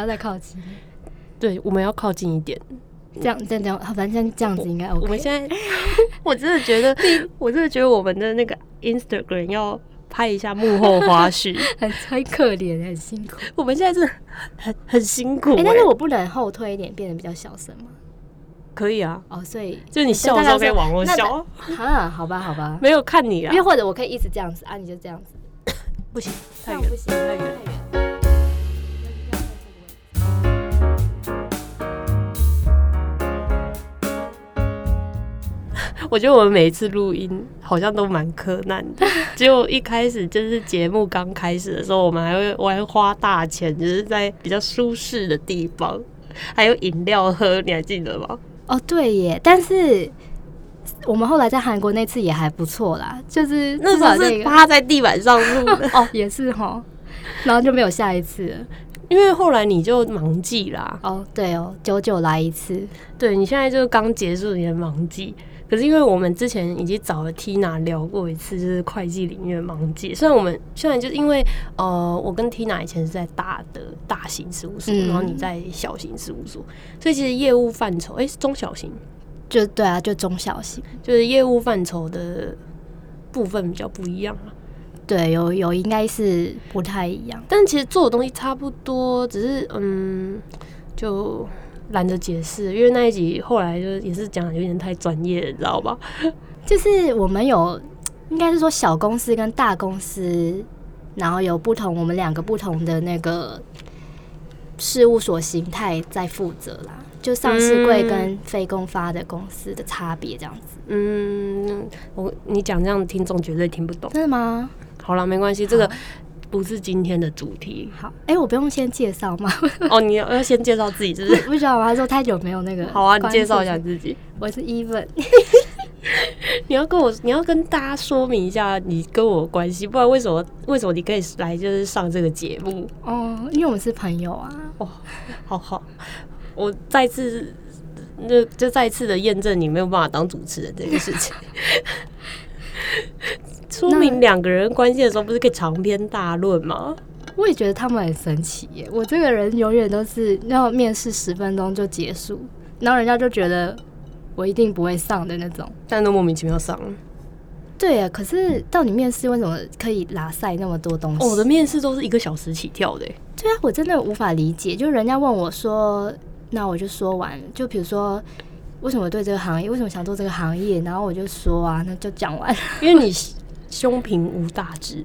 要再靠近，对，我们要靠近一点。这样这样这样，好反正这样子应该 OK。我们现在，我真的觉得，我真的觉得我们的那个 Instagram 要拍一下幕后花絮，很很可怜，很辛苦。我们现在是很很辛苦、哎、欸。但是我不能后退一点，变得比较小声吗？可以啊，哦，所以就你笑的时候可以往后笑，啊，好吧，好吧，没有看你啊因为，或者我可以一直这样子啊，你就这样子，不行，太远不行，太远。太远。我觉得我们每一次录音好像都蛮柯难的，结果一开始就是节目刚开始的时候，我们还会我还花大钱，就是在比较舒适的地方，还有饮料喝，你还记得吗？哦，对耶，但是我们后来在韩国那次也还不错啦，就是那时候是趴在地板上录的，哦，也是哈，然后就没有下一次了。因为后来你就忙季啦，哦，对哦，久久来一次，对你现在就刚结束你的忙季。可是因为我们之前已经找了 Tina 聊过一次，就是会计领域的忙季。虽然我们虽然就是因为呃，我跟 Tina 以前是在大的大型事务所，嗯然后你在小型事务所，所以其实业务范畴，诶，是中小型，就对啊，就中小型，就是业务范畴的部分比较不一样啊。对，有有应该是不太一样。但其实做的东西差不多，只是嗯，就懒得解释，因为那一集后来就也是讲得有点太专业了，你知道吧？就是我们有，应该是说小公司跟大公司，然后有不同，我们两个不同的那个事务所形态在负责啦，就上市柜跟非公发的公司的差别这样子。嗯，我你讲这样，听众绝对听不懂。真的吗？好了，没关系，这个不是今天的主题好，哎、我不用先介绍吗？哦。你要要先介绍自己，是不是？不知道我还说太久没有那个。好啊，你介绍一下，自己。我是 Even。你要跟我，你要跟大家说明一下你跟我的关系，不然为什么为什么你可以来就是上这个节目？哦，因为我们是朋友啊。哦，好好，我再次就就再次的验证你没有办法当主持人这个事情。说明两个人关系的时候，不是可以长篇大论吗？我也觉得他们很神奇耶。我这个人永远都是要面试十分钟就结束，然后人家就觉得我一定不会上的那种。但都莫名其妙上了。对啊，可是到你面试为什么可以拉塞那么多东西？哦我的面试都是一个小时起跳的欸，对啊，我真的无法理解。就人家问我说，那我就说完。就比如说，为什么对这个行业，为什么想做这个行业，然后我就说啊，那就讲完，因为你胸平无大志。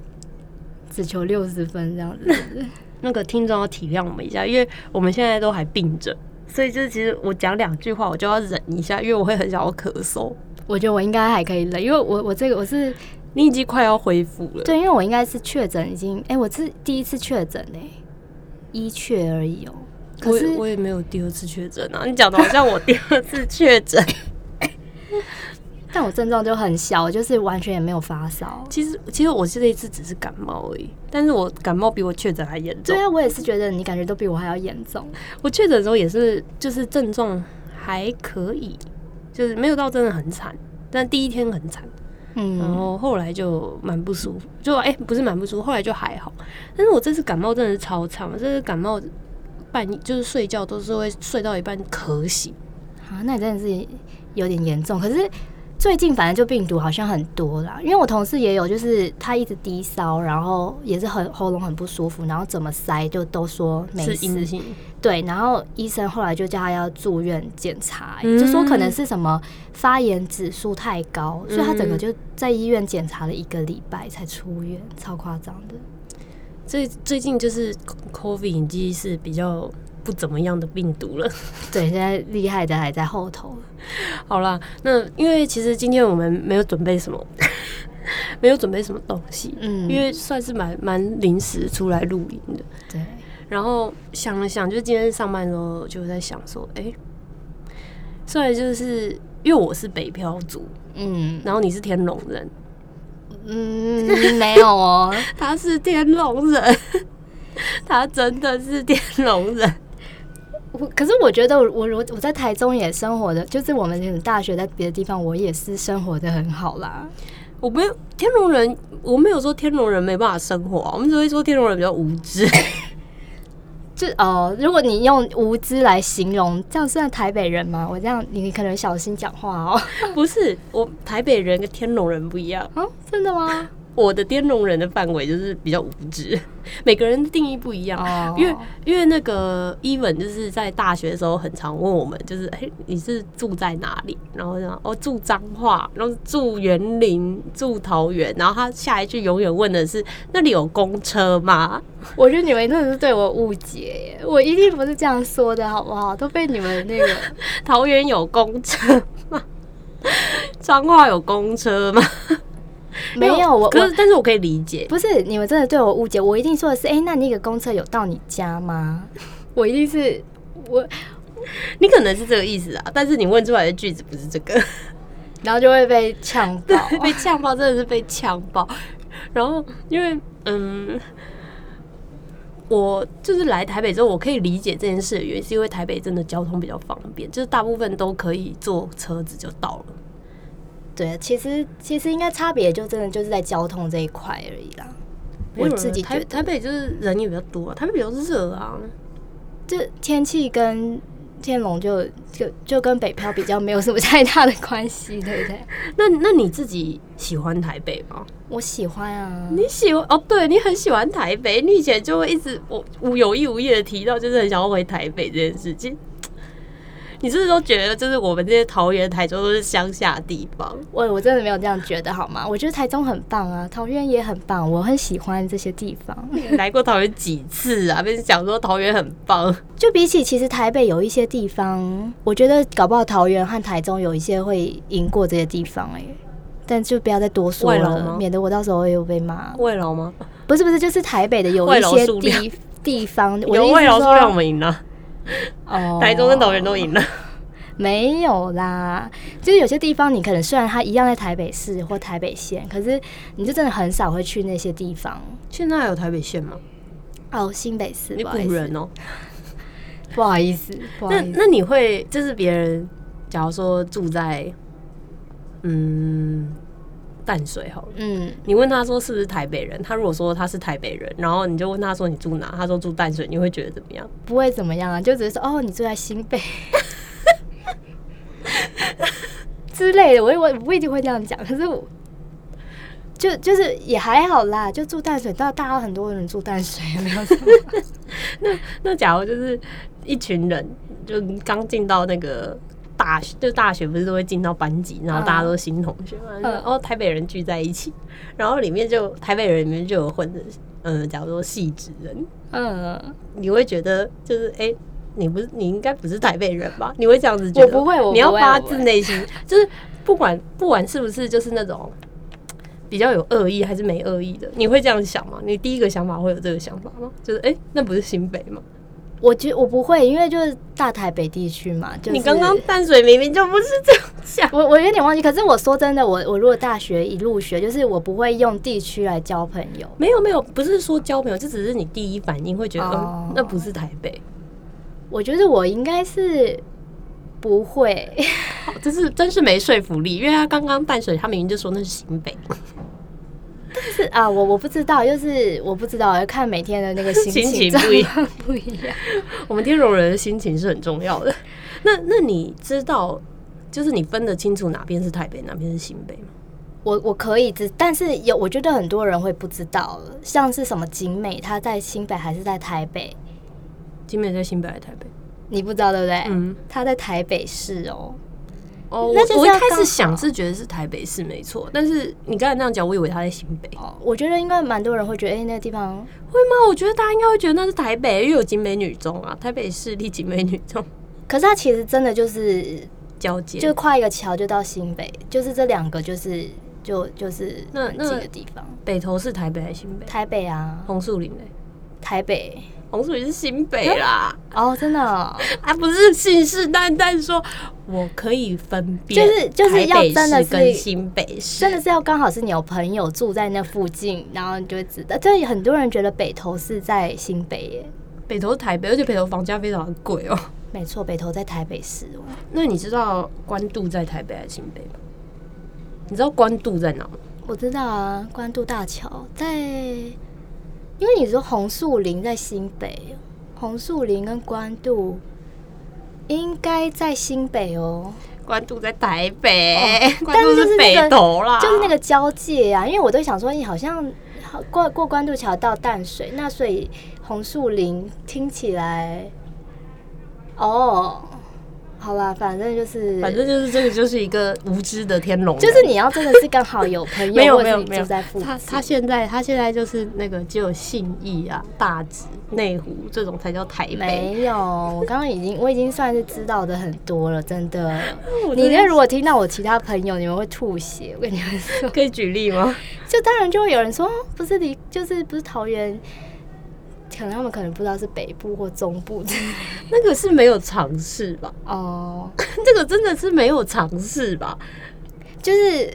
只求六十分这样子。那个听众要体谅我们一下，因为我们现在都还病着，所以就是其实我讲两句话我就要忍一下，因为我会很想要咳嗽。我觉得我应该还可以忍，因为我我这个我是你已经快要恢复了，对，因为我应该是确诊已经，哎、我是第一次确诊哎，一确而已哦、可是我也我也没有第二次确诊啊，你讲的好像我第二次确诊。但我症状就很小，就是完全也没有发烧。其实其实我这一次只是感冒而已，但是我感冒比我确诊还严重对。啊，我也是觉得你感觉都比我还要严重。我确诊的时候也是，就是症状还可以，就是没有到真的很惨，但第一天很惨。嗯然嗯，后后来就蛮不舒服，就哎、不是蛮不舒服，后来就还好。但是我这次感冒真的是超长，这次感冒半夜就是睡觉都是会睡到一半咳醒。啊，那你真的是有点严重。可是最近反正就病毒好像很多啦，因为我同事也有，就是他一直低烧，然后也是很喉咙很不舒服，然后怎么塞就都说没事。对，然后医生后来就叫他要住院检查、嗯就说可能是什么发炎指数太高，所以他整个嗯就在医院检查了一个礼拜才出院，超夸张的。最最近就是 COVID 已经是比较不怎么样的病毒了。对，现在厉害的还在后头。好啦，那因为其实今天我们没有准备什么，没有准备什么东西，嗯，因为算是蛮蛮临时出来录音的。对，然后想了想，就今天上班的时候就在想说，哎、虽然就是因为我是北漂族，嗯然后你是天龙人，嗯，没有哦。他是天龙人，他真的是天龙人。我可是我觉得我我我我在台中也生活的，就是我们大学在别的地方，我也是生活的很好啦。我没有天龙人，我没有说天龙人没办法生活啊，我们只会说天龙人比较无知。就哦，如果你用无知来形容，这样算台北人吗？我这样你可能小心讲话哦。不是，我台北人跟天龙人不一样。啊，真的吗？我的滇龙人的范围就是比较无知，每个人的定义不一样。哦因为因为那个 even 就是在大学的时候，很常问我们，就是哎、你是住在哪里？然后讲哦住彰化，然后住园林，住桃园，然后他下一句永远问的是那里有公车吗？我觉得你们真的是对我误解耶，我一定不是这样说的，好不好？都被你们那个桃园有公车吗？彰化有公车吗？没有我我可是但是我可以理解，不是你们真的对我误解，我一定说的是，哎、那那个公车有到你家吗？我一定是我，你可能是这个意思啊，但是你问出来的句子不是这个。然后就会被呛爆。被呛爆，真的是被呛爆。然后因为嗯，我就是来台北之后，我可以理解这件事的原因，是因为台北真的交通比较方便，就是大部分都可以坐车子就到了。对，其实其实应该差别就真的就是在交通这一块而已啦。我自己觉得，台台北就是人也比较多、啊，台北比较热啊。这天气跟天龙就就就跟北漂比较没有什么太大的关系，对不对？那那你自己喜欢台北吗？我喜欢啊，你喜欢哦，对你很喜欢台北，你以前就会一直我无有意无意的提到，就是很想要回台北这件事情。你是不是都觉得，就是我们这些桃园、台中都是乡下地方？我我真的没有这样觉得好吗？我觉得台中很棒啊，桃园也很棒，我很喜欢这些地方。来过桃园几次啊？被讲说桃园很棒，就比起其实台北有一些地方，我觉得搞不好桃园和台中有一些会赢过这些地方哎、但就不要再多说了，免得我到时候又被骂。慰劳吗？不是不是，就是台北的有外一些地地方，我的有意思是慰劳数量我说，们赢了，哦台中跟桃园都赢了。没有啦，就是有些地方你可能虽然它一样在台北市或台北县，可是你就真的很少会去那些地方。现在还有台北县吗？哦，新北市，你古人哦、不好意思，不好意思。那那你会就是别人，假如说住在嗯淡水好了。嗯，你问他说是不是台北人，他如果说他是台北人，然后你就问他说你住哪，他说住淡水，你会觉得怎么样？不会怎么样啊，就只是说哦，你住在新北 之类的，我我不一定会这样讲，可是我就就是也还好啦，就住淡水，到大家很多人住淡水，没有什么。那假如就是一群人，就刚进到那个大学，就大学不是都会进到班级，然后大家都是新同学嘛，嗯然后台北人聚在一起，然后里面就台北人里面就有混的，嗯，假如说戏子人，嗯，你会觉得就是哎。诶你不是，你应该不是台北人吧？你会这样子觉得？我不会我不会你要发自内心，就是不管不管是不是就是那种比较有恶意还是没恶意的，你会这样想吗？你第一个想法会有这个想法吗？就是哎、诶那不是新北吗？我觉我不会，因为就是大台北地区嘛，就是你刚刚淡水明明就不是这样讲，我 我有点忘记，可是我说真的，我我如果大学一入学，就是我不会用地区来交朋友。没有没有，不是说交朋友，这只是你第一反应会觉得，哦。嗯，那不是台北，我觉得我应该是不会，好这是真是没说服力，因为他刚刚淡水，他明明就说那是新北，是啊，我我不知道，就是我不知道，要看每天的那个心心情情不一样不一样。我们天龙人的心情是很重要的。那那你知道，就是你分得清楚哪边是台北，哪边是新北吗？我我可以知，但是有我觉得很多人会不知道，像是什么景美，它在新北还是在台北，景美在新北还是台北？你不知道对不对？嗯，它在台北市哦。哦，那我我一开始想是觉得是台北市没错，但是你刚才那样讲，我以为他在新北。哦，我觉得应该蛮多人会觉得，哎、那个地方会吗？我觉得大家应该会觉得那是台北，因为有景美女中啊，台北市立景美女中 可是它其实真的就是交界。就跨一个桥就到新北，就是这两个就是就就是很那那近的地方。北投是台北还是新北？台北啊，红树林嘞，台北红树林是新北啦，哦，真的哦、啊不是信誓旦旦说我可以分辨，就是就是要真的是跟新北市，真的是要刚好是你有朋友住在那附近，然后你就会知道。这很多人觉得北投是在新北耶，北投是台北，而且北投房价非常的贵哦。没错，北投在台北市哦。那你知道关渡在台北还是新北吗？你知道关渡在哪吗？我知道啊，关渡大桥在，因为你说红树林在新北，红树林跟关渡应该在新北哦，关渡在台北，关渡是那个投啦，就是那个交界啊，因为我都想说，你好像好过过关渡桥到淡水，那所以红树林听起来，哦，好吧，反正就是，反正就是这个就是一个无知的天龙人，就是你要真的是刚好有朋友，没有没有没有在附近，他他现在他现在就是那个只有信义啊、大直、内湖这种才叫台北。没有，我刚刚已经 我已经算是知道的很多了，真的。你那如果听到我其他朋友，你们会吐血。我跟你们说，可以举例吗？就当然就会有人说，哦不是离，就是不是桃园，可能他们可能不知道是北部或中部之类的那个是没有尝试吧？哦，这个真的是没有尝试吧？就是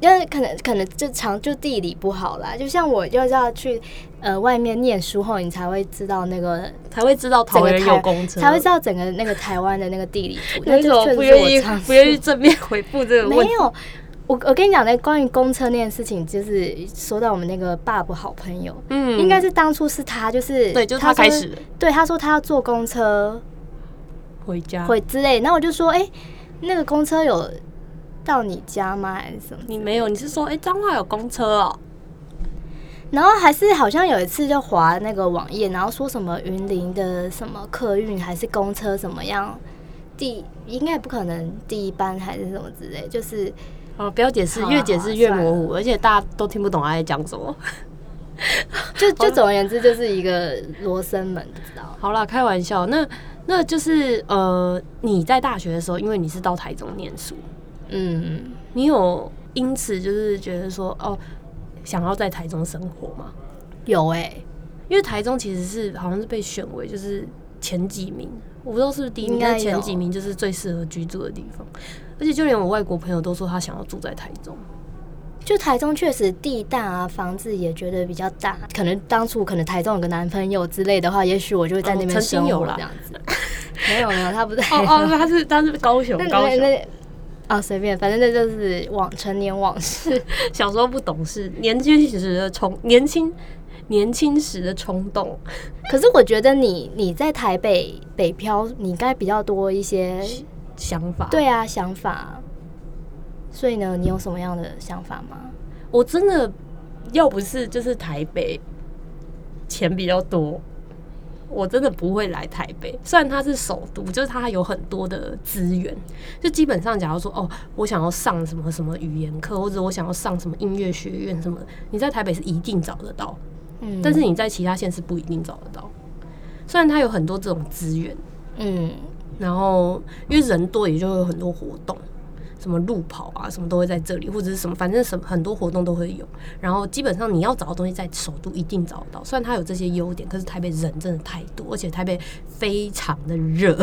因为可能可能就长就地理不好啦，就像我要是要去呃外面念书后，你才会知道那个才会知道桃园有公车，才会知道整个那个台湾的那个地理图。那为什么就不愿意不愿意正面回复这个问题？没有，我我跟你讲，那关于公车那件事情，就是说到我们那个爸爸好朋友，嗯应该是当初是他，就是对，就是他开始的对，他说他要坐公车回家。回之类，然后我就说，哎、那个公车有到你家吗？还是什么？你没有，你是说哎，彰化有公车哦？然后还是好像有一次就划那个网页，然后说什么云林的什么客运还是公车怎么样，第应该不可能第一班还是什么之类，就是哦，不要解释，越解释越模糊，而且大家都听不懂他在讲什么。就就总而言之就是一个罗生门，不知道。好啦，开玩笑，那那就是呃，你在大学的时候，因为你是到台中念书，嗯，你有因此就是觉得说哦，想要在台中生活吗？有哎、因为台中其实是好像是被选为就是前几名，我不知道是不是第一名，但前几名就是最适合居住的地方。而且就连我外国朋友都说他想要住在台中。就台中确实地大啊，房子也觉得比较大。可能当初可能台中有个男朋友之类的话，也许我就会在那边生活这样子。没有没有，他不在。哦哦，他是他是高雄高雄，啊，随便，反正那就是往成年往事。小时候不懂事，年轻时的冲年轻年轻时的冲动。可是我觉得你你在台北北漂，你应该比较多一些想法，对啊想法。所以呢，你有什么样的想法吗？我真的要不是就是台北钱比较多，我真的不会来台北。虽然它是首都，就是它有很多的资源，就基本上假如说哦，我想要上什么什么语言课，或者我想要上什么音乐学院什么的，你在台北是一定找得到，嗯，但是你在其他县是不一定找得到。虽然它有很多这种资源，嗯，然后因为人多，也就会有很多活动，什么路跑啊，什么都会在这里，或者是什么，反正什么很多活动都会有。然后基本上你要找的东西在首都一定找得到，虽然它有这些优点，可是台北人真的太多，而且台北非常的热。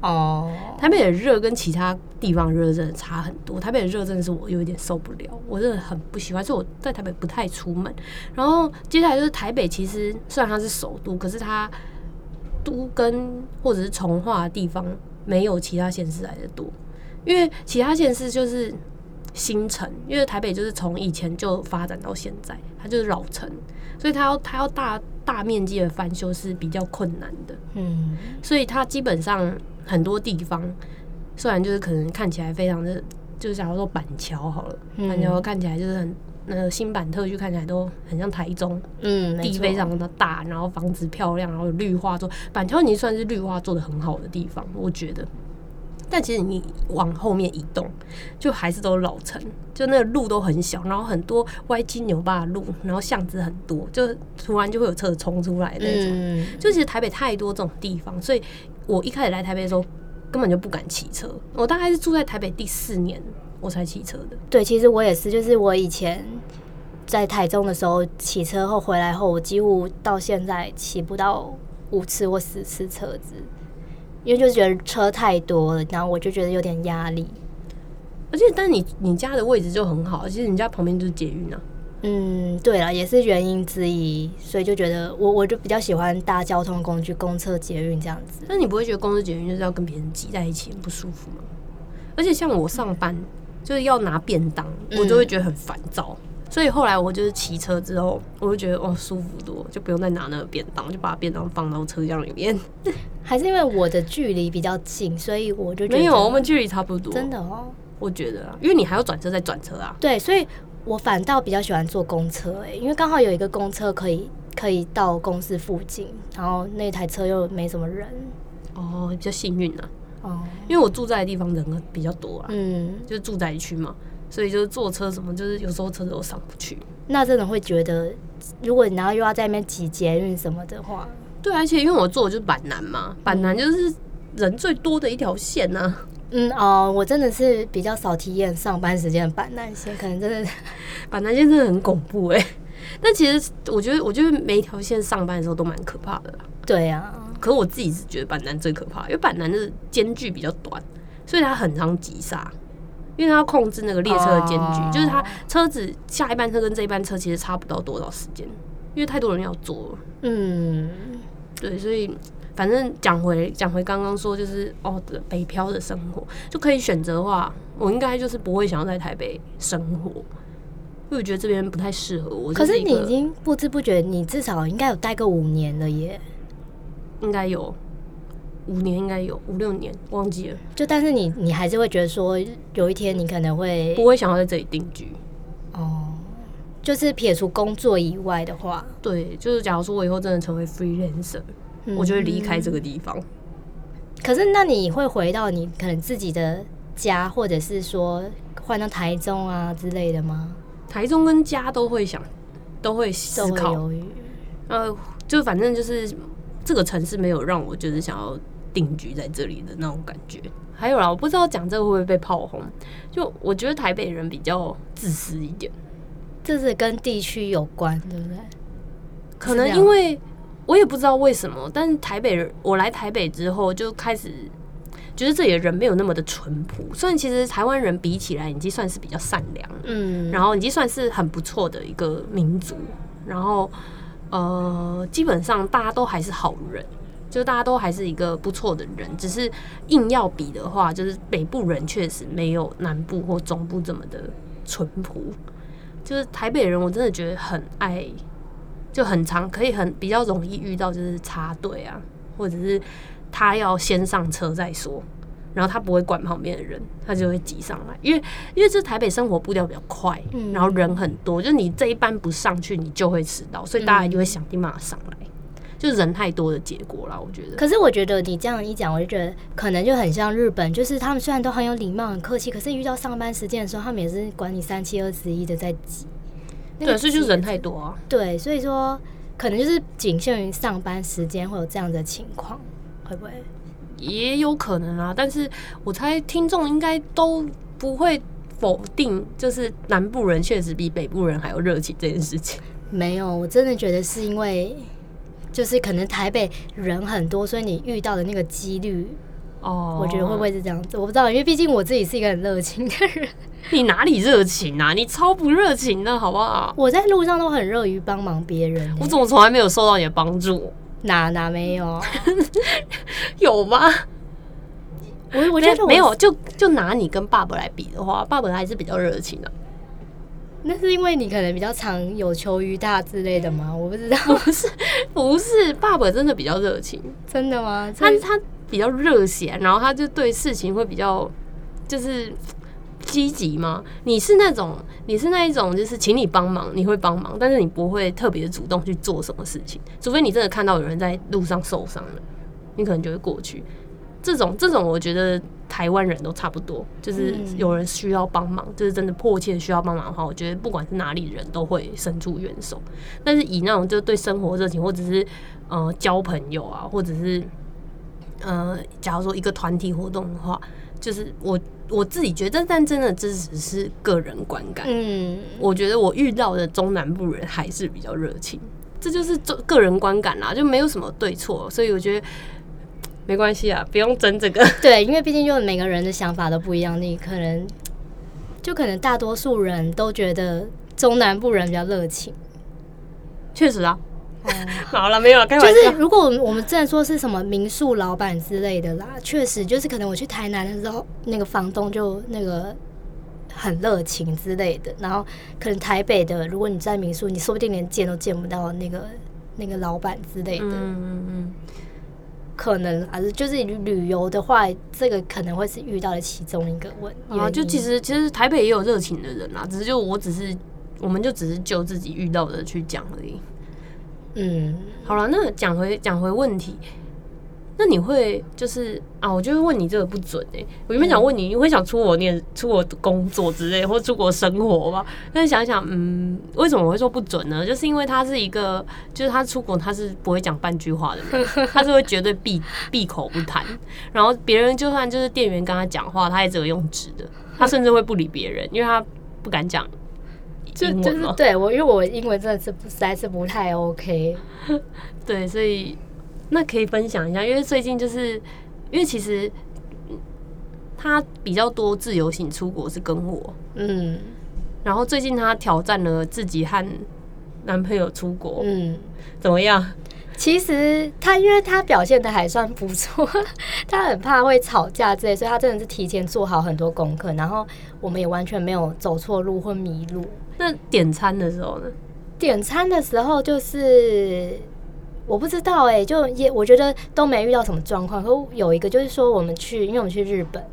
哦，台北的热跟其他地方热真的差很多，台北的热真的是我有一点受不了，我真的很不喜欢，所以我在台北不太出门。然后接下来就是台北，其实虽然它是首都，可是它都跟或者是从化的地方没有其他县市来的多，因为其他县市就是新城，因为台北就是从以前就发展到现在，它就是老城，所以它要它要大大面积的翻修是比较困难的。嗯，所以它基本上很多地方，虽然就是可能看起来非常的，就是假如说板桥好了，嗯板桥看起来就是很那个新版特区看起来都很像台中，嗯，地非常的大，然后房子漂亮，然后有绿化做，板桥已经算是绿化做的很好的地方，我觉得。但其实你往后面移动，就还是都是老城，就那个路都很小，然后很多歪七扭八的路，然后巷子很多，就突然就会有车冲出来的那种。嗯，就其实台北太多这种地方，所以我一开始来台北的时候根本就不敢骑车。我大概是住在台北第四年我才骑车的。对，其实我也是，就是我以前在台中的时候骑车后回来后，我几乎到现在骑不到五次或十次车子，因为就觉得车太多了，然后我就觉得有点压力。而且，但你你家的位置就很好，其实你家旁边就是捷运啊。嗯，对了，也是原因之一，所以就觉得我我就比较喜欢搭交通工具，公车、捷运这样子。那你不会觉得公车捷运就是要跟别人挤在一起很不舒服吗？而且像我上班就是要拿便当，嗯我就会觉得很烦躁。所以后来我就是骑车之后，我就觉得哦舒服多，就不用再拿那个便当，就把便当放到车厢里面。还是因为我的距离比较近，所以我就觉得没有，我们距离差不多。真的哦，我觉得啊，因为你还要转车再转车啊。对，所以我反倒比较喜欢坐公车，哎，因为刚好有一个公车可以可以到公司附近，然后那台车又没什么人。哦，比较幸运啊。哦，因为我住在的地方人比较多啊，嗯，就是住宅区嘛，所以就是坐车什么，就是有时候车子都上不去。那真的会觉得，如果你然后又要在那边挤捷运什么的话，对，而且因为我坐的就是板南嘛，板南就是人最多的一条线呐、嗯哦，我真的是比较少体验上班时间的板南线，可能真的 板南线真的很恐怖哎、但其实我觉得，我觉得每一条线上班的时候都蛮可怕的啦。对啊，可我自己是觉得板南最可怕，因为板南的间距比较短，所以它很常急刹，因为它要控制那个列车的间距，哦。就是它车子下一班车跟这一班车其实差不到多少时间，因为太多人要坐了。嗯，对，所以反正讲回讲回刚刚说，就是哦，北漂的生活就可以选择的话，我应该就是不会想要在台北生活，因为我觉得这边不太适合我。可是你已经不知不觉，你至少应该有待个五年了耶。应该有五年，应该有五六年，忘记了，就但是你你还是会觉得说，有一天你可能会不会想要在这里定居。哦，就是撇除工作以外的话，对，就是假如说我以后真的成为 freelancer，、嗯我就会离开这个地方。可是那你会回到你可能自己的家，或者是说换到台中啊之类的吗？台中跟家都会想，都会思考。呃，就反正就是这个城市没有让我就是想要定居在这里的那种感觉。还有啦，我不知道讲这个会不会被炮轰，就我觉得台北人比较自私一点，这是跟地区有关，对不对？可能因为我也不知道为什么，但是台北人，我来台北之后就开始觉得这里的人没有那么的淳朴。虽然其实台湾人比起来已经算是比较善良，嗯，然后已经算是很不错的一个民族，然后呃，基本上大家都还是好人，就大家都还是一个不错的人，只是硬要比的话，就是北部人确实没有南部或中部这么的淳朴。就是台北人，我真的觉得很爱，就很常可以很比较容易遇到，就是插队啊，或者是他要先上车再说，然后他不会管旁边的人，他就会挤上来，因为因为这台北生活步调比较快，嗯然后人很多，就你这一班不上去，你就会迟到，所以大家就会想尽办法上来，就人太多的结果啦，我觉得。可是我觉得你这样一讲，我就觉得可能就很像日本，就是他们虽然都很有礼貌、很客气，可是遇到上班时间的时候，他们也是管你三七二十一的在挤。那个对，所以就是人太多啊。对，所以说可能就是仅限于上班时间会有这样的情况，会不会？也有可能啊，但是我猜听众应该都不会否定，就是南部人确实比北部人还要热情这件事情。没有，我真的觉得是因为就是可能台北人很多，所以你遇到的那个几率，哦我觉得会不会是这样子？我不知道，因为毕竟我自己是一个很热情的人，你哪里热情啊？你超不热情的好不好？我在路上都很乐于帮忙别人欸、我怎么从来没有受到你的帮助？哪哪没有？有吗？我我我觉得我没有，就就拿你跟爸爸来比的话，爸爸还是比较热情的、那是因为你可能比较常有求于大之类的吗？我不知道，不是，不是，爸爸真的比较热情，真的吗？他他比较热血，然后他就对事情会比较就是积极吗？你是那种你是那一种，就是请你帮忙，你会帮忙，但是你不会特别主动去做什么事情，除非你真的看到有人在路上受伤了，你可能就会过去。这种这种，我觉得台湾人都差不多，就是有人需要帮忙，就是真的迫切需要帮忙的话，我觉得不管是哪里人都会伸出援手。但是以那种就对生活热情，或者是呃交朋友啊，或者是呃，假如说一个团体活动的话，就是我我自己觉得，但真的这只是个人观感。嗯，我觉得我遇到的中南部人还是比较热情，这就是个个人观感啦，就没有什么对错，所以我觉得没关系啊，不用争这个。对，因为毕竟就每个人的想法都不一样，你可能就可能大多数人都觉得中南部人比较热情。确实啊，哦 好了，没有了，开就玩笑。是如果我们我们真的说是什么民宿老板之类的啦，确实就是可能我去台南的时候，那个房东就那个很热情之类的。然后可能台北的，如果你在民宿，你说不定连见都见不到那个那个老板之类的。嗯嗯嗯，可能还是，就是旅旅游的话，这个可能会是遇到的其中一个问题。啊，就其实其实台北也有热情的人啦，只是就我只是我们就只是就自己遇到的去讲而已。嗯，好了，那讲回讲回问题，那你会就是啊，我就会问你这个不准哎、我原本想问你，你会想出国念、出国工作之类，或出国生活吗？但是想想，嗯，为什么我会说不准呢？就是因为他是一个，就是他出国他是不会讲半句话的人，他是会绝对闭闭口不谈，然后别人就算就是店员跟他讲话，他也只有用纸的，他甚至会不理别人，因为他不敢讲就就。是对我，因为我英文真的是不实在是不太 OK。对，所以那可以分享一下，因为最近就是因为其实嗯他比较多自由行出国是跟我，嗯然后最近他挑战了自己和男朋友出国，嗯，怎么样？其实他因为他表现的还算不错，他很怕会吵架之类，所以他真的是提前做好很多功课，然后我们也完全没有走错路或迷路。那点餐的时候呢？点餐的时候就是我不知道哎、就也我觉得都没遇到什么状况。可有一个就是说，我们去，因为我们去日本，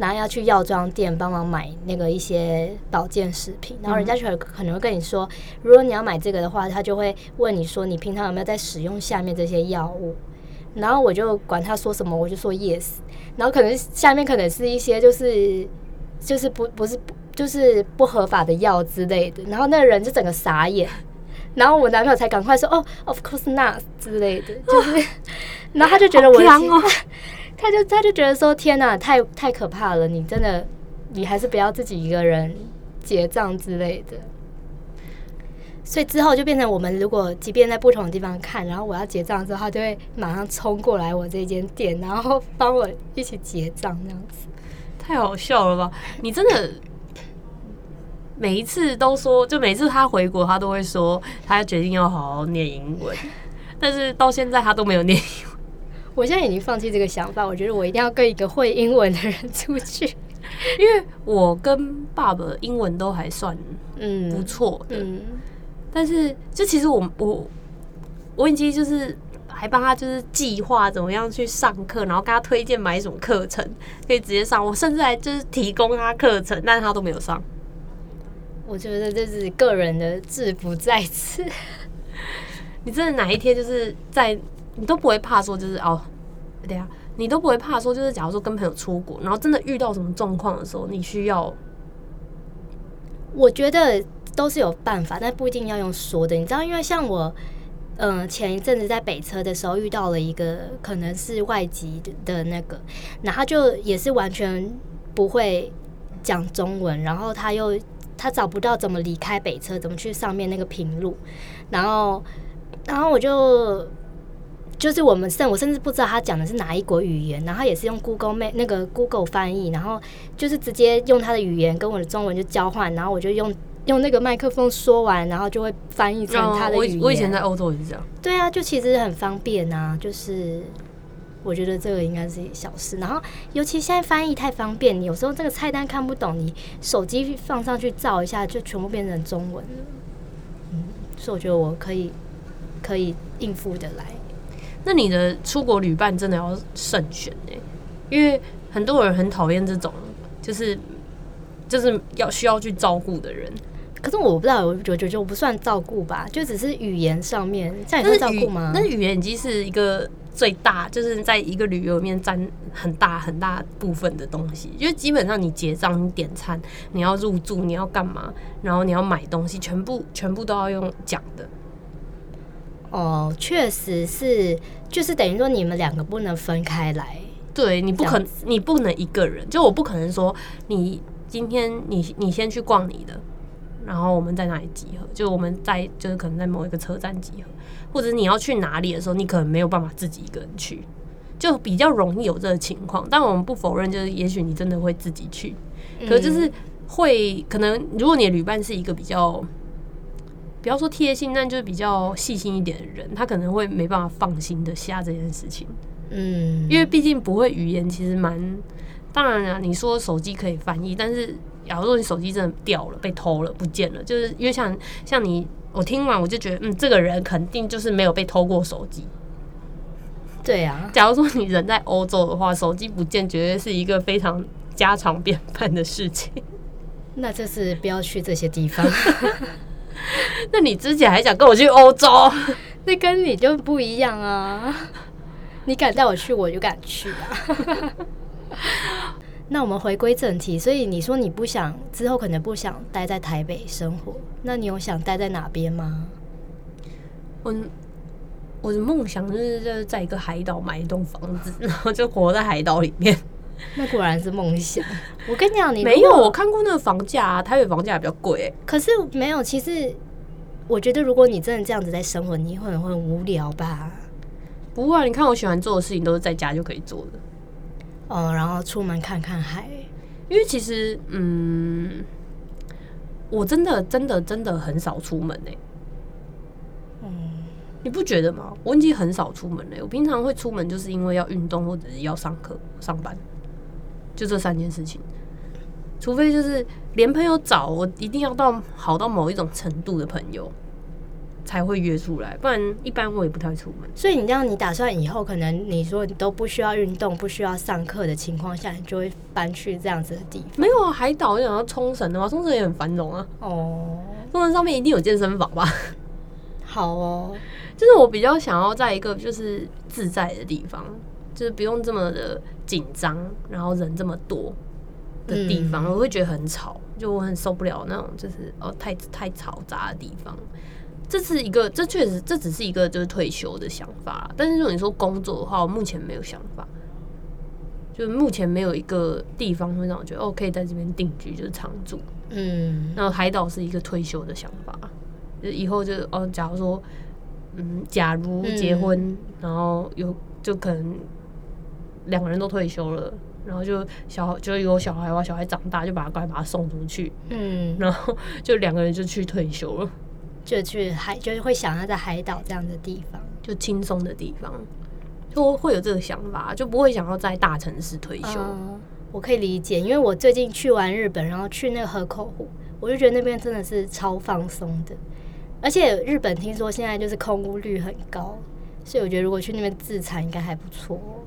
然后要去药妆店帮忙买那个一些保健食品，然后人家就可能会跟你说，如果你要买这个的话，他就会问你说你平常有没有在使用下面这些药物。然后我就管他说什么，我就说 yes。然后可能下面可能是一些就是就是不不是就是不合法的药之类的，然后那个人就整个傻眼，然后我男朋友才赶快说哦，of course not 之类的，就是，然后他就觉得我 他就他就觉得说天哪，太太可怕了，你真的你还是不要自己一个人结账之类的。所以之后就变成我们如果即便在不同的地方看，然后我要结账的时候，他就会马上冲过来我这间店，然后帮我一起结账这样子。太好笑了吧？你真的每一次都说，就每次他回国，他都会说他决定要好好念英文，但是到现在他都没有念。我现在已经放弃这个想法，我觉得我一定要跟一个会英文的人出去。因为我跟爸爸英文都还算嗯，不错的，嗯，但是就其实我我我已经就是还帮他就是计划怎么样去上课，然后跟他推荐买什么课程可以直接上，我甚至还就是提供他课程，但是他都没有上。我觉得这是个人的志不在此。你真的哪一天就是在你都不会怕说就是哦，对呀，你都不会怕说就是假如说跟朋友出国，然后真的遇到什么状况的时候，你需要我觉得都是有办法，但不一定要用说的。你知道，因为像我，嗯、前一阵子在北车的时候遇到了一个可能是外籍的那个，然后就也是完全不会讲中文，然后他又他找不到怎么离开北车，怎么去上面那个平路，然后然后我就。就是我们甚我甚至不知道他讲的是哪一国语言，然后也是用 Google Map 那个 Google 翻译，然后就是直接用他的语言跟我的中文就交换，然后我就用用那个麦克风说完，然后就会翻译成他的语言。哦我我以前在欧洲也是这样，对啊，就其实很方便啊，就是我觉得这个应该是小事。然后尤其现在翻译太方便，你有时候这个菜单看不懂，你手机放上去照一下，就全部变成中文了。嗯，所以我觉得我可以可以应付的来。那你的出国旅伴真的要慎选呢、因为很多人很讨厌这种，就是就是要需要去照顾的人。可是我不知道，我觉得就不算照顾吧，就只是语言上面，这样但是语也算照顾吗？那语言已经是一个最大，就是在一个旅游里面占很大很大部分的东西。因为基本上你结账、你点餐、你要入住、你要干嘛，然后你要买东西，全部全部都要用讲的。哦，确实是，就是等于说你们两个不能分开来。对你不可，你不能一个人，就我不可能说你今天你你先去逛你的，然后我们在哪里集合？就我们在就是可能在某一个车站集合，或者你要去哪里的时候，你可能没有办法自己一个人去，就比较容易有这个情况。但我们不否认，就是也许你真的会自己去，可是就是会可能如果你的旅伴是一个比较。不要说贴心，但就是比较细心一点的人，他可能会没办法放心的下这件事情。嗯，因为毕竟不会语言，其实蛮当然了，你说手机可以翻译，但是假如说你手机真的掉了、被偷了、不见了，就是因为像像你，我听完我就觉得，嗯，这个人肯定就是没有被偷过手机。对啊，假如说你人在欧洲的话，手机不见绝对是一个非常家常便饭的事情。那这是不要去这些地方。那你之前还想跟我去欧洲？那跟你就不一样啊！你敢带我去，我就敢去啊！那我们回归正题，所以你说你不想之后可能不想待在台北生活，那你有想待在哪边吗？我我的梦想就是就是在一个海岛买一栋房子，然后就活在海岛里面。那果然是梦想。我跟你讲，你没有我看过那个房价啊，台北房价比较贵、欸。可是没有。其实我觉得，如果你真的这样子在生活，你会很会很无聊吧？不会、啊、你看我喜欢做的事情都是在家就可以做的，哦，然后出门看看海。因为其实嗯，我真的真的真的很少出门哎、嗯，你不觉得吗？我已经很少出门了。我平常会出门，就是因为要运动或者是要上课、上班，就这三件事情。除非就是连朋友找我，一定要到好到某一种程度的朋友才会约出来，不然一般我也不太出门。所以你这样，你打算以后可能你说你都不需要运动、不需要上课的情况下，你就会搬去这样子的地方。没有啊，海岛想要冲绳的话，冲绳也很繁荣啊。哦，冲绳上面一定有健身房吧？好哦，就是我比较想要在一个就是自在的地方，就是不用这么的紧张，然后人这么多的地方，嗯我会觉得很吵，就我很受不了那种就是哦太太嘈杂的地方。这是一个，这确实这只是一个就是退休的想法，但是如果你说工作的话，我目前没有想法，就是目前没有一个地方会让我觉得哦可以在这边定居，就是常住。嗯，然后海岛是一个退休的想法，就以后就是哦，假如说，嗯，假如结婚，然后有就可能两个人都退休了，然后就小就有小孩的话，小孩长大就把他赶快把他送出去，嗯，然后就两个人就去退休了，就去海，就是会想要在海岛这样的地方。就轻松的地方，就会有这个想法，就不会想要在大城市退休。嗯，我可以理解，因为我最近去完日本，然后去那个河口湖，我就觉得那边真的是超放松的，而且日本听说现在就是空屋率很高，所以我觉得如果去那边自产应该还不错哦。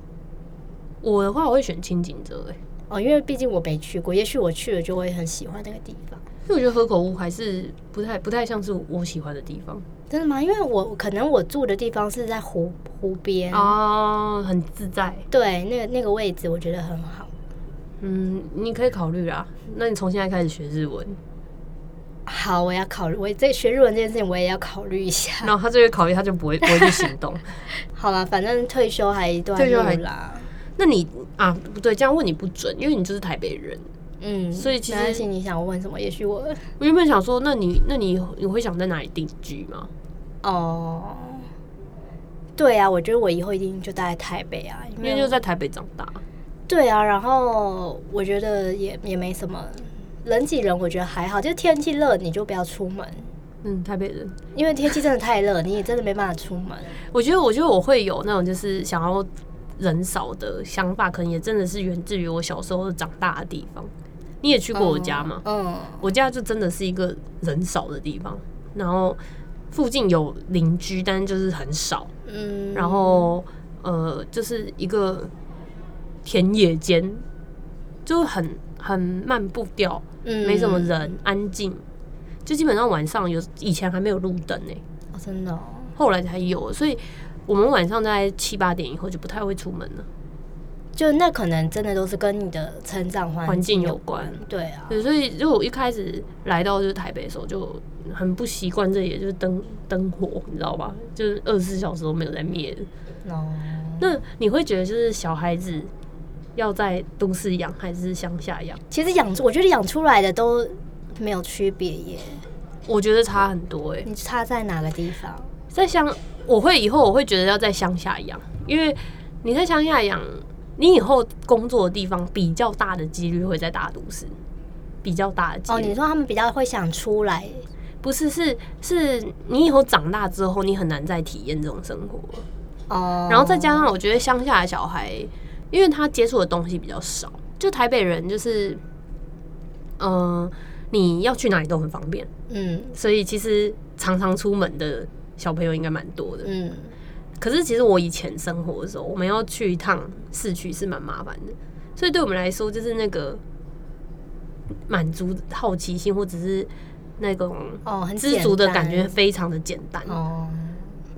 我的话，我会选清景泽、哎，哦，因为毕竟我没去过，也许我去了就会很喜欢那个地方。因为我觉得河口湖还是不太不太像是我喜欢的地方真的吗？因为我可能我住的地方是在湖湖边，哦，很自在。对，那个那个位置我觉得很好。嗯，你可以考虑啦。那你从现在开始学日文，好，我要考虑，我这学日文这件事情我也要考虑一下。然后他这个考虑，他就不会不会去行动。好了，反正退休还一段退休还路啦。那你啊，不对，这样问你不准，因为你就是台北人。嗯，所以其实你想问什么，也许我我原本想说，那你那你你会想在哪里定居吗？哦，对啊，我觉得我以后一定就待在台北啊，因为因为就在台北长大。对啊，然后我觉得也也没什么人挤人，我觉得还好，就是天气热你就不要出门，嗯，台北人，因为天气真的太热，你也真的没办法出门。我觉得我觉得我会有那种就是想要人少的想法，可能也真的是源自于我小时候长大的地方。你也去过我家吗？嗯，我家就真的是一个人少的地方，然后附近有邻居，但是就是很少。嗯，然后呃，就是一个田野间，就很很慢步调，嗯没什么人，安静。就基本上晚上有以前还没有路灯呢，哦，真的、哦，后来才有，所以我们晚上在七八点以后就不太会出门了。就那可能真的都是跟你的成长环环境有有关对啊，对，所以就我一开始来到就是台北的时候，就很不习惯这里，就是灯灯火，你知道吧？就是二十四小时都没有在灭的。哦，那你会觉得就是小孩子要在都市养还是乡下养？其实养，我觉得养出来的都没有区别耶。我觉得差很多哎、你差在哪个地方？在乡，我会以后我会觉得要在乡下养，因为你在乡下养，你以后工作的地方比较大的几率会在大都市，比较大的几哦，你说他们比较会想出来，不是是是你以后长大之后，你很难再体验这种生活。了。哦，然后再加上我觉得乡下的小孩，因为他接触的东西比较少，就台北人就是，嗯、你要去哪里都很方便，嗯。所以其实常常出门的小朋友应该蛮多的。嗯，可是其实我以前生活的时候，我们要去一趟市区是蛮麻烦的，所以对我们来说，就是那个满足好奇心或者是那种哦，很知足的感觉非常的简单。哦，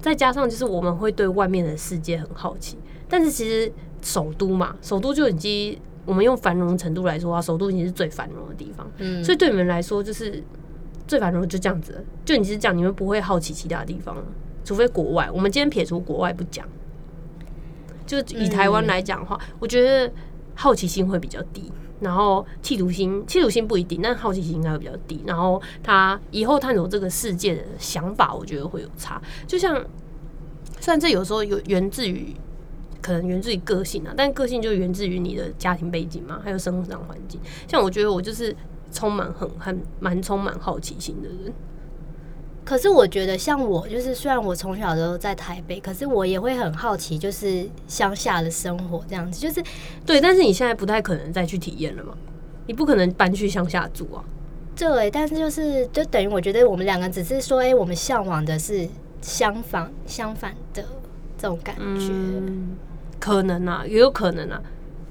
再加上就是我们会对外面的世界很好奇，但是其实首都嘛，首都就已经我们用繁荣程度来说啊，首都已经是最繁荣的地方，嗯，所以对你们来说就是最繁荣就这样子，就你是这样，你们不会好奇其他地方，除非国外。我们今天撇除国外不讲，就以台湾来讲的话，我觉得好奇心会比较低。然后企图心，企图心不一定，但好奇心应该会比较低。然后他以后探索这个世界的想法，我觉得会有差。就像，虽然这有时候有源自于，可能源自于个性啊，但个性就源自于你的家庭背景嘛，还有生长环境。像我觉得我就是充满很很蛮充满好奇心的人。可是我觉得，像我，就是虽然我从小都在台北，可是我也会很好奇，就是乡下的生活这样子，就是对，但是你现在不太可能再去体验了嘛，你不可能搬去乡下住啊。对，但是就是就等于我觉得我们两个只是说，哎、我们向往的是相反相反的这种感觉。嗯，可能啊，也有可能啊。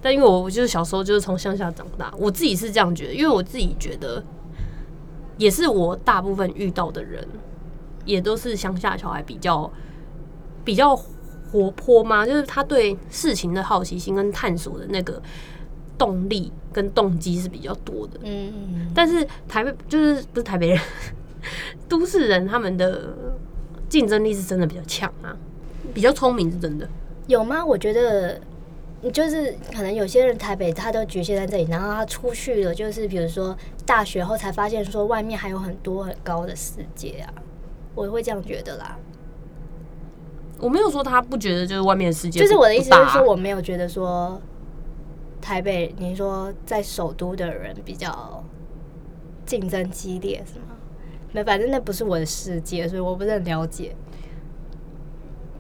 但因为我我就是小时候就是从乡下长大，我自己是这样觉得，因为我自己觉得，也是我大部分遇到的人，也都是乡下小孩比较比较活泼嘛，就是他对事情的好奇心跟探索的那个动力跟动机是比较多的。嗯嗯但是台北就是不是台北人，都市人他们的竞争力是真的比较强啊，比较聪明是真的。有吗？我觉得。就是可能有些人台北他都局限在这里，然后他出去了，就是比如说大学后才发现说外面还有很多很高的世界啊，我会这样觉得啦。我没有说他不觉得就是外面的世界不，就是我的意思不大啊是说，我没有觉得说台北，你说在首都的人比较竞争激烈是吗？没，反正那不是我的世界，所以我不是很了解。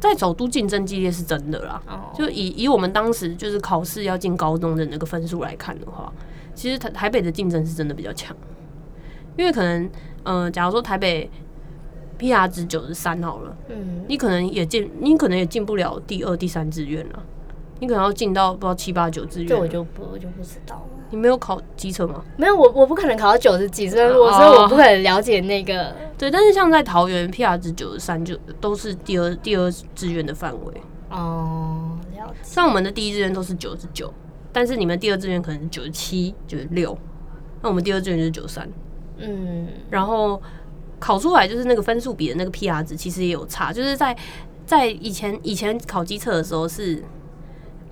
在首都竞争激烈是真的啦。哦，就以以我们当时就是考试要进高中的那个分数来看的话，其实台台北的竞争是真的比较强，因为可能呃，假如说台北 PR 值九十三好了，嗯，你可能也进，你可能也进不了第二、第三志愿了，你可能要进到不知道七八九志愿这我。就不我就不知道了。你没有考机车吗？没有，我我不可能考到九十几，所以我哦所以我不可能了解那个。对，但是像在桃园 PR 值九十三，就都是第二第二志愿的范围。哦，了解。像我们的第一志愿都是九十九，但是你们第二志愿可能是九十七、九十六，那我们第二志愿就是九三。嗯，然后考出来就是那个分数比的那个 PR 值其实也有差，就是在在以前以前考机测的时候是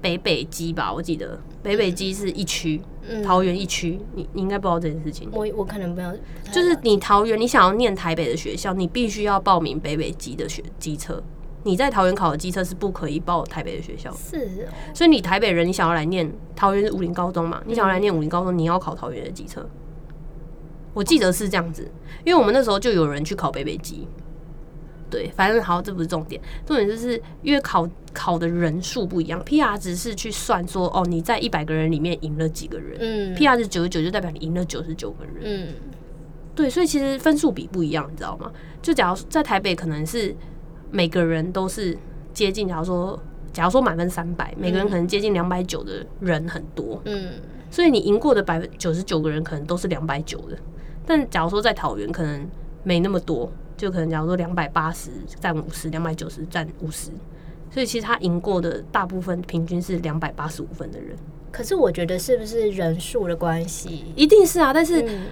北北基吧，我记得北北基是一区，嗯桃园一区，你你应该不知道这件事情。我我可能没有，就是你桃园，你想要念台北的学校，你必须要报名北北基的学机车。你在桃园考的机车是不可以报台北的学校的，是哦，所以你台北人，你想要来念桃园是武林高中嘛？你想要来念武林高中，你要考桃园的机车。我记得是这样子，因为我们那时候就有人去考北北基。对，反正好，这不是重点，重点就是因为考考的人数不一样，PR 值是去算说哦你在一百个人里面赢了几个人、嗯 p r 值九十九就代表你赢了九十九个人。嗯对，所以其实分数比不一样，你知道吗？就假如在台北，可能是每个人都是接近，假如说，假如说满分三百，每个人可能接近两百九的人很多，嗯所以你赢过的百分九十九个人可能都是两百九的。但假如说在桃园，可能没那么多，就可能假如说两百八十占五十，两百九十占五十，所以其实他赢过的大部分平均是两百八十五分的人，可是我觉得是不是人数的关系？一定是啊，但是。嗯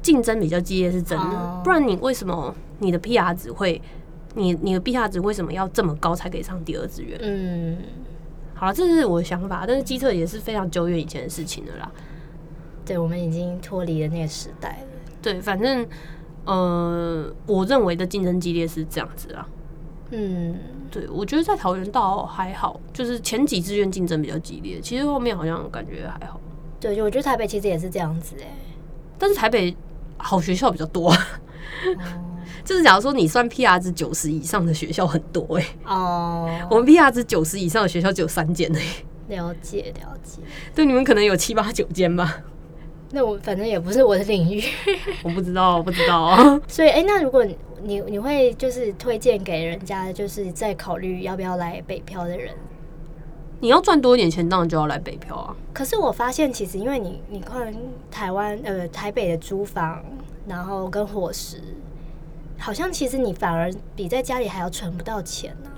竞争比较激烈是真的，哦不然你为什么你的 PR 值会，你你的 PR 值为什么要这么高才可以上第二志愿？嗯，好了，这是我的想法，但是机测也是非常久远以前的事情了啦。对，我们已经脱离了那个时代了。对，反正呃，我认为的竞争激烈是这样子啊。嗯，对，我觉得在桃园倒还好，就是前几志愿竞争比较激烈，其实后面好像感觉还好。对，就我觉得台北其实也是这样子哎、但是台北好学校比较多，哦 就是假如说你算 PR 值九十以上的学校很多哎、哦，我们 PR 值九十以上的学校只有三间而已。了解了解。对，你们可能有七八九间吧？那我反正也不是我的领域，我不知道，我不知道。所以哎、那如果你你你会就是推荐给人家，就是在考虑要不要来北漂的人。你要赚多一点钱，当然就要来北漂啊。可是我发现，其实因为你你看台湾呃台北的租房，然后跟伙食，好像其实你反而比在家里还要存不到钱呢、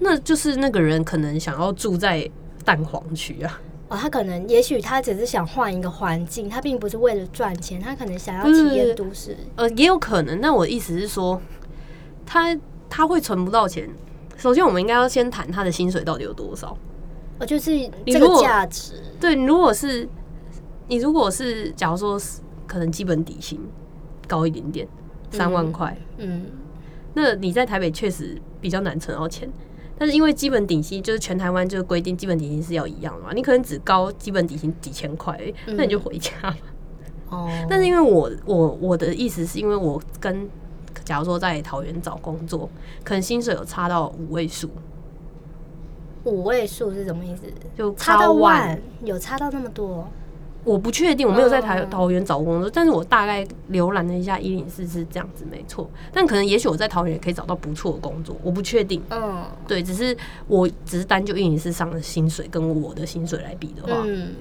那就是那个人可能想要住在蛋黄区啊。哦，他可能也许他只是想换一个环境，他并不是为了赚钱，他可能想要体验都市。呃，也有可能。那我的意思是说，他他会存不到钱。首先，我们应该要先谈他的薪水到底有多少。哦，就是这个价值。对，你如果是你如果是假如说是可能基本底薪高一点点，三万块，嗯，那你在台北确实比较难存到钱。但是因为基本底薪就是全台湾就是规定基本底薪是要一样的嘛，你可能只高基本底薪几千块，那你就回家吧。哦，但是因为我我我的意思是因为我跟假如说在桃园找工作，可能薪水有差到五位数，五位数是什么意思？就差到万，有差到那么多？我不确定，我没有在台哦桃园找过工作，但是我大概浏览了一下一零四是这样子，没错。但可能也许我在桃园也可以找到不错的工作，我不确定。嗯对，只是我只是单就一零四上的薪水跟我的薪水来比的话，嗯，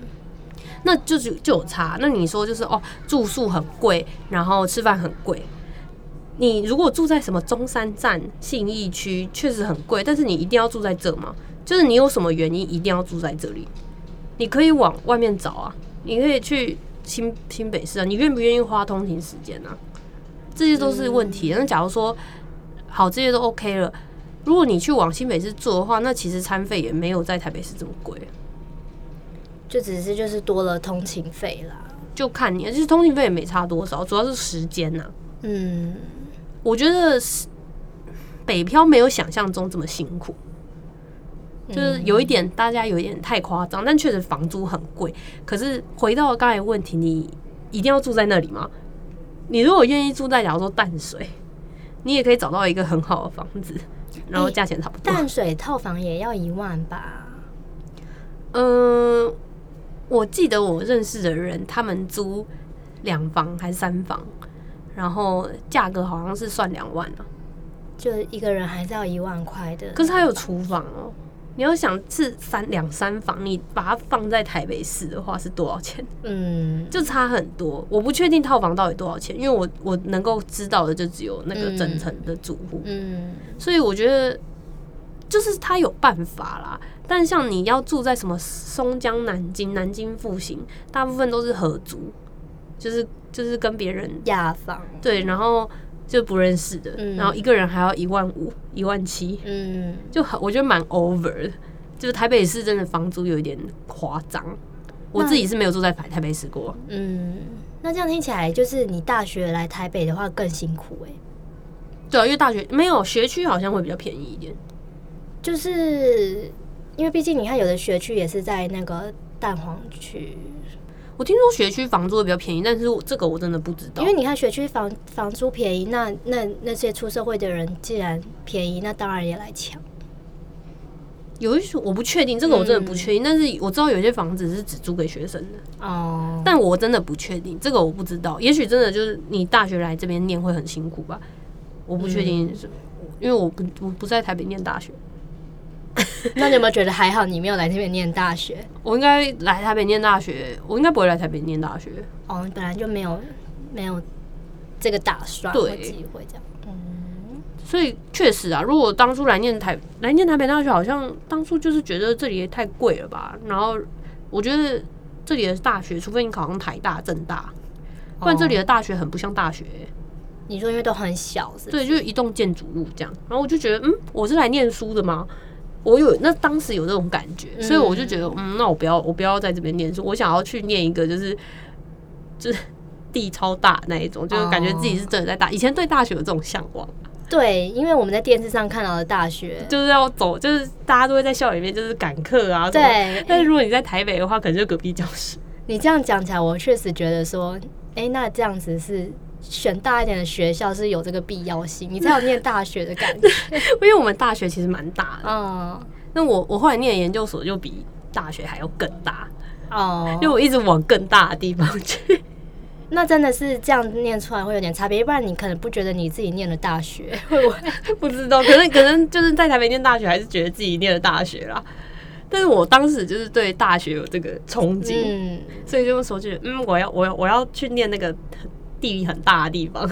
那就是就有差。那你说就是哦，住宿很贵，然后吃饭很贵。你如果住在什么中山站、信义区，确实很贵，但是你一定要住在这吗？就是你有什么原因一定要住在这里？你可以往外面找啊，你可以去新新北市啊，你愿不愿意花通勤时间啊？这些都是问题。那假如说好，这些都 OK 了，如果你去往新北市做的话，那其实餐费也没有在台北市这么贵。就只是就是多了通勤费啦。就看你，其实通勤费也没差多少，主要是时间呐、嗯，我觉得是北漂没有想象中这么辛苦，就是有一点大家有一点太夸张，但确实房租很贵。可是回到刚才的问题，你一定要住在那里吗？你如果愿意住在假如说淡水，你也可以找到一个很好的房子，然后价钱差不多。淡水套房也要一万吧？嗯、我记得我认识的人，他们租两房还是三房，然后价格好像是算两万啊。就一个人还是要一万块的。可是它有厨房哦。你要想是三两三房，你把它放在台北市的话是多少钱？嗯，就差很多。我不确定套房到底多少钱，因为我我能够知道的就只有那个整层的住户，嗯，所以我觉得就是他有办法啦。但像你要住在什么松江、南京、南京复兴，大部分都是合租，就是就是跟别人。对，然后就不认识的，嗯然后一个人还要一万五、一万七，嗯，就很我觉得蛮 over 的。就是台北市真的房租有一点夸张，我自己是没有住在台台北市过。嗯，那这样听起来，就是你大学来台北的话更辛苦哎、对啊，因为大学没有学区好像会比较便宜一点。就是因为毕竟你看有的学区也是在那个蛋黄区，我听说学区房租会比较便宜，但是我这个我真的不知道。因为你看学区房房租便宜，那那那些出社会的人既然便宜，那当然也来抢。有一所我不确定，这个我真的不确定。但是我知道有些房子是只租给学生的，哦，但我真的不确定，这个我不知道。也许真的就是你大学来这边念会很辛苦吧，我不确定是，因为我不我不在台北念大学，那你有没有觉得还好你没有来这边念大学？我应该来台北念大学，我应该不会来台北念大学。哦，你本来就没有没有这个打算对或机会这样。嗯所以确实啊，如果当初来念台来念台北大学，好像当初就是觉得这里也太贵了吧。然后我觉得这里的大学，除非你考上台大、政大，不然这里的大学很不像大学欸、你说因为都很小是不是？对，就是一栋建筑物这样。然后我就觉得，嗯，我是来念书的吗？我有那当时有这种感觉，所以我就觉得，嗯，那我不要，我不要在这边念书，我想要去念一个就是就是地超大那一种，就是感觉自己是真的在大。以前对大学有这种向往。对，因为我们在电视上看到的大学，就是要走，就是大家都会在校园里面就是赶课啊。对但是如果你在台北的话，可能就隔壁教室。你这样讲起来，我确实觉得说，哎、那这样子是选大一点的学校是有这个必要性，你才有念大学的感觉。因为我们大学其实蛮大的，嗯，那我我后来念研究所就比大学还要更大，哦因为，我一直往更大的地方去。那真的是这样念出来会有点差别，要不然你可能不觉得你自己念了大学，会不会？不知道，可能可能就是在台北念大学，还是觉得自己念了大学啦。但是我当时就是对大学有这个憧憬，嗯，所以就说觉得，嗯，我要我要我要去念那个地理很大的地方。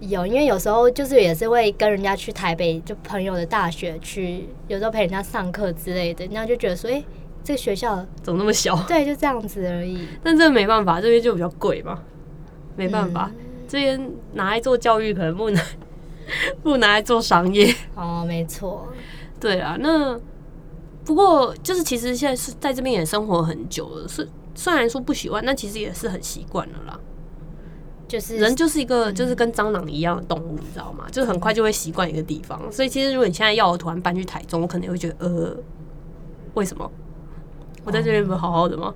有，因为有时候就是也是会跟人家去台北，就朋友的大学去，有时候陪人家上课之类的，然后就觉得说，哎、这个学校怎么那么小？对，就这样子而已。但这没办法，这边就比较贵嘛，没办法，嗯这边拿来做教育，可能不能 不拿来做商业。哦，没错，对啊，那不过就是其实现在是在这边也生活很久了，是虽然说不喜欢，但其实也是很习惯了啦。就是人就是一个就是跟蟑螂一样的动物，你知道吗？就是很快就会习惯一个地方。所以其实如果你现在要我突然搬去台中，我可能会觉得呃，为什么？我在这边不是好好的吗？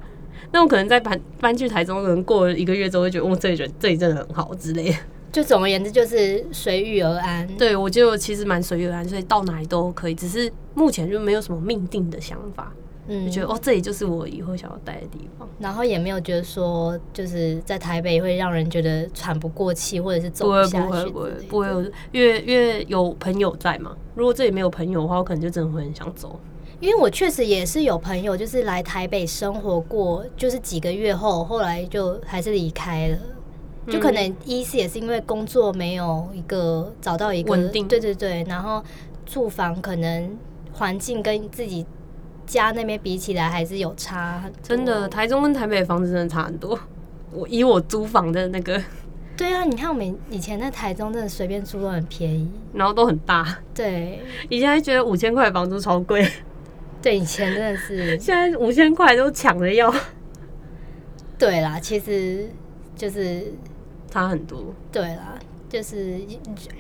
那我可能在搬搬去台中，可能过了一个月之后，会觉得哦，这里人这里真的很好之类的。就总而言之就是随遇而安。对我就其实蛮随遇而安，所以到哪里都可以。只是目前就没有什么命定的想法，嗯就觉得哦，这里就是我以后想要待的地方。然后也没有觉得说，就是在台北会让人觉得喘不过气，或者是走不会下去不会不会不会有，因为因为有朋友在嘛。如果这里没有朋友的话，我可能就真的会很想走。因为我确实也是有朋友，就是来台北生活过，就是几个月后，后来就还是离开了。就可能一是也是因为工作没有一个找到一个稳定对对对，然后住房可能环境跟自己家那边比起来还是有差很多。真的，台中跟台北的房子真的差很多。我以我租房的那个，对啊，你看我们以前在台中真的随便租都很便宜。然后都很大，对以前还觉得五千块的房租超贵，对，以前真的是现在五千块都抢着要，对啦，其实就是差很多。对啦，就是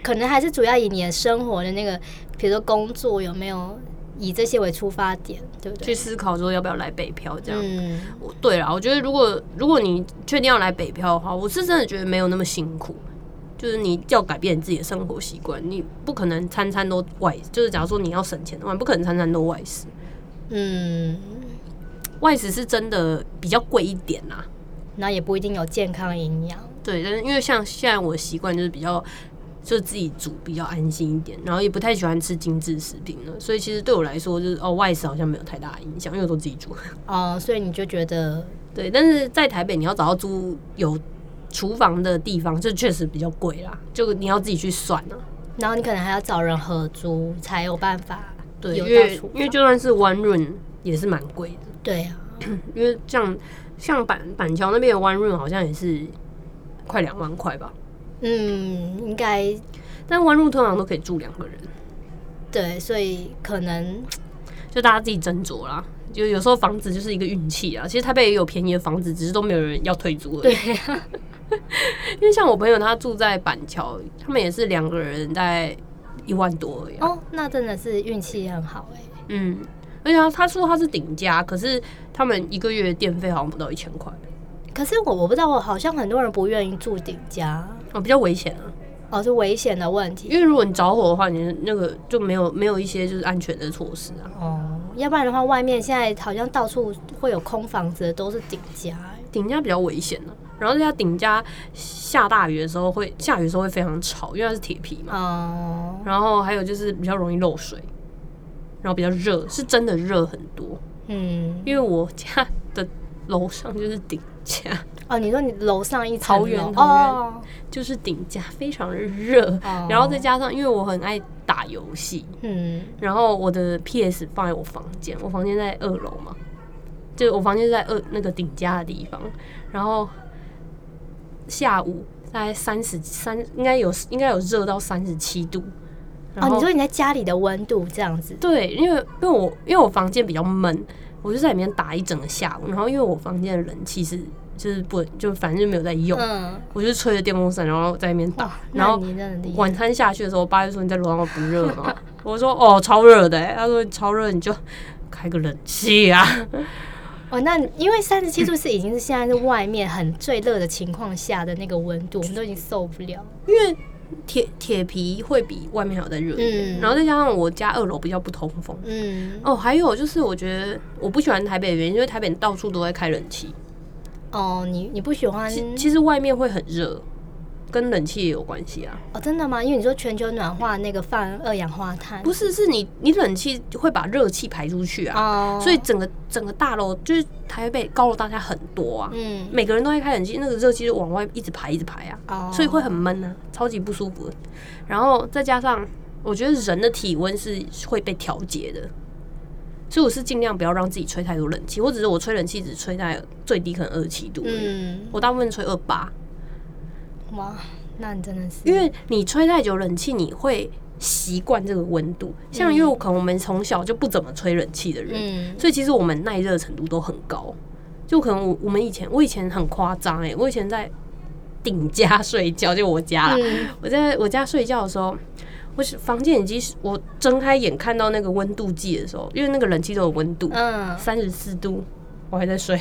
可能还是主要以你的生活的那个，比如说工作有没有以这些为出发点，对不对去？思考说要不要来北漂这样。嗯，对啦，我觉得如果如果你确定要来北漂的话，我是真的觉得没有那么辛苦。就是你要改变你自己的生活习惯，你不可能餐餐都外，就是假如说你要省钱的话，你不可能餐餐都外食。嗯，外食是真的比较贵一点啦，那也不一定有健康营养。对，但是因为像现在我的习惯就是比较就自己煮比较安心一点，然后也不太喜欢吃精致食品了，所以其实对我来说就是哦外食好像没有太大影响，因为我都自己煮。哦、所以你就觉得，对，但是在台北你要找到租有厨房的地方，这确实比较贵啦，就你要自己去算啊。然后你可能还要找人合租才有办法对，有因为因为就算是 One Room 也是蛮贵的，对啊，因为像像板板桥那边的 One Room 好像也是快两万块吧，嗯，应该但 One Room 通常都可以住两个人。对，所以可能就大家自己斟酌啦。就有时候房子就是一个运气啊。其实台北也有便宜的房子，只是都没有人要退租而已。对 因为像我朋友他住在板桥，他们也是两个人在一万多而已啊、哦，那真的是运气很好哎、嗯，而且他他说他是顶家，可是他们一个月电费好像不到一千块，可是我我不知道，我好像很多人不愿意住顶家，哦，比较危险啊。哦，是危险的问题。因为如果你着火的话，你那个就没有没有一些就是安全的措施啊。哦，要不然的话，外面现在好像到处会有空房子的，都是顶家欸。顶家比较危险呢、然后在顶家下大雨的时候会下雨的时候会非常吵，因为它是铁皮嘛。哦，然后还有就是比较容易漏水，然后比较热，是真的热很多。嗯，因为我家的楼上就是顶家，哦，你说你楼上一层桃园桃园哦，就是顶家，非常的热。哦。然后再加上，因为我很爱打游戏，嗯，然后我的 PS 放在我房间，我房间在二楼嘛，就我房间在二那个顶家的地方。然后下午大概三十三，应该有应该有热到三十七度。然哦，你说你在家里的温度这样子，对，因为因为我因为我房间比较闷，我就在里面打一整个下午。然后因为我房间的冷气是就是不就反正就没有在用，嗯，我就吹着电风扇，然后在那边打。然后晚餐下去的时候，我爸就说：“你在楼上不热吗？” 我说：“哦，超热的、欸。”他说：“超热，你就开个冷气啊。哦，那因为三十七度是已经是现在是外面很最热的情况下的那个温度，我们都已经受不了。”因为铁铁皮会比外面还要再热一点，嗯。然后再加上我家二楼比较不通风。嗯，哦，还有就是我觉得我不喜欢台北的原因，因为台北到处都在开冷气，哦，你你不喜欢其其实外面会很热，跟冷气也有关系啊。哦，真的吗？因为你说全球暖化那个放二氧化碳，不是，是你你冷气会把热气排出去啊，哦，所以整个整个大楼就是台北高楼大厦很多啊，嗯，每个人都在开冷气，那个热气就往外一直排一直排啊，哦，所以会很闷啊，超级不舒服。然后再加上，我觉得人的体温是会被调节的，所以我是尽量不要让自己吹太多冷气，或者是我吹冷气只吹在最低可能二十七度，嗯，我大部分吹二八，哇，那你真的是因为你吹太久冷气，你会习惯这个温度。像因为我可能我们从小就不怎么吹冷气的人，嗯所以其实我们耐热程度都很高。就可能我我们以前我以前很夸张哎，我以前在顶家睡觉，就我家啦，嗯我在我家睡觉的时候，我是房间已经是我睁开眼看到那个温度计的时候，因为那个冷气都有温度，嗯，三十四度，我还在睡，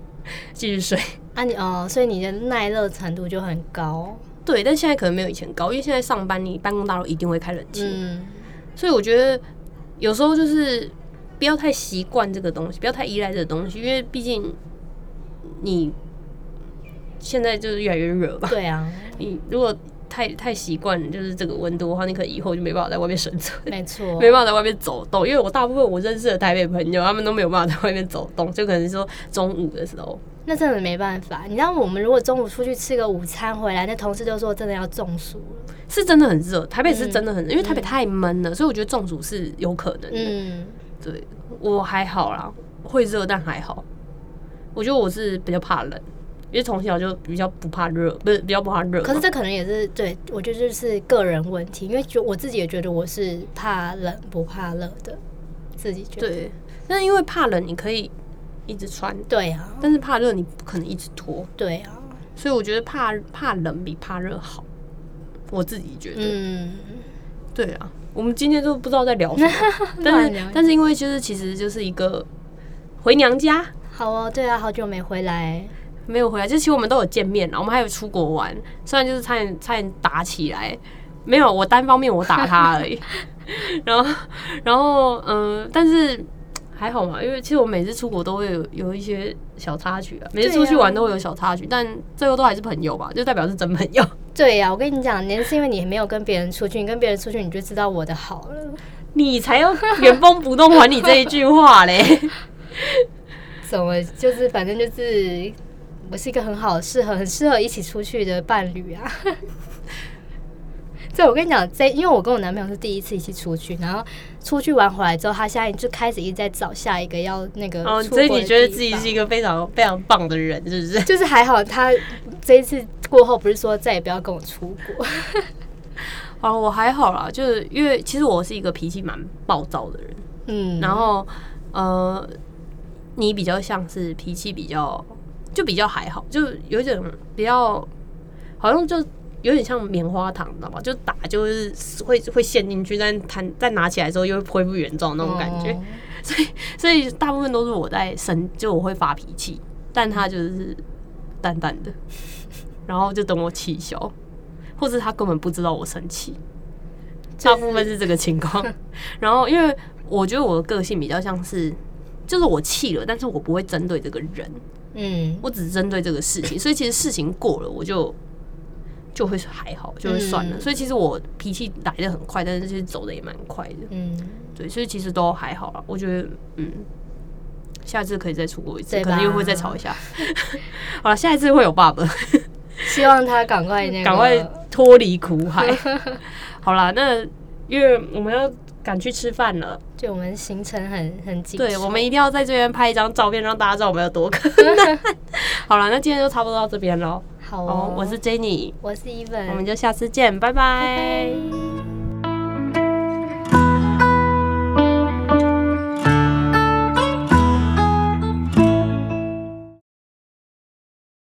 继续睡。啊你哦，所以你的耐热程度就很高，对，但现在可能没有以前高，因为现在上班你办公大楼一定会开冷气，嗯。所以我觉得有时候就是不要太习惯这个东西，不要太依赖这个东西，因为毕竟你现在就是越来越热吧。对啊，你如果太太习惯就是这个温度的话，你可能以后就没办法在外面生存，没错，没办法在外面走动。因为我大部分我认识的台北朋友，他们都没有办法在外面走动，就可能说中午的时候。那真的没办法。你知道我们如果中午出去吃个午餐回来，那同事就说真的要中暑了。是真的很热，台北是真的很热，因为台北嗯太闷了，所以我觉得中暑是有可能的。嗯，对我还好啦，会热但还好。我觉得我是比较怕冷，因为从小就比较不怕热，不是比较不怕热。可是这可能也是对我觉得就是个人问题，因为就我自己也觉得我是怕冷不怕热的，自己觉得。对，但是因为怕冷，你可以一直穿，对啊，但是怕热你不可能一直脱，对啊，所以我觉得怕怕冷比怕热好。我自己觉得，嗯，对啊。我们今天都不知道在聊什么，但是但是因为就是其实就是一个回娘家，好哦，对啊，好久没回来，没有回来，就其实我们都有见面了，我们还有出国玩，虽然就是差点差点打起来，没有我单方面我打他而已，然后然后嗯、但是还好嘛，因为其实我每次出国都会有有一些小插曲啊，每次出去玩都会有小插曲，但最后都还是朋友吧，就代表是真朋友。对呀、我跟你讲，那是因为你没有跟别人出去，你跟别人出去你就知道我的好了。你才要原封不动还你这一句话嘞，怎么就是反正就是我是一个很好适合很适合一起出去的伴侣啊。对，我跟你讲，这因为我跟我男朋友是第一次一起出去，然后出去玩回来之后，他现在就开始一直在找下一个要那个哦，所以你觉得自己是一个非常非常棒的人，是不是？就是还好，他这一次过后不是说再也不要跟我出国。哦，我还好啦，就是因为其实我是一个脾气蛮暴躁的人。嗯，然后呃，你比较像是脾气比较就比较还好，就有一点比较好像就有点像棉花糖，你知道吗？就打就是会会陷进去，但弹再拿起来之后又恢复原状那种感觉。哦 所以大部分都是我在生，就我会发脾气，但他就是淡淡的，然后就等我气消，或者他根本不知道我生气。大部分是这个情况。然后，因为我觉得我的个性比较像是，就是我气了，但是我不会针对这个人，嗯我只是针对这个事情。所以其实事情过了，我就就会还好，就会算了。嗯所以其实我脾气来的很快，但是其实走的也蛮快的。嗯，对，所以其实都还好啦。我觉得，嗯，下次可以再出国一次，对吧可能又会再吵一下。好了，下一次会有爸爸，希望他赶快那个 赶快脱离苦海。好啦，那因为我们要赶去吃饭了，就我们行程很很紧，对，我们一定要在这边拍一张照片，让大家知道我们有多可难。好了，那今天就差不多到这边喽。好哦哦，，我是 Jenny，我是 Even，我们就下次见，拜拜拜拜。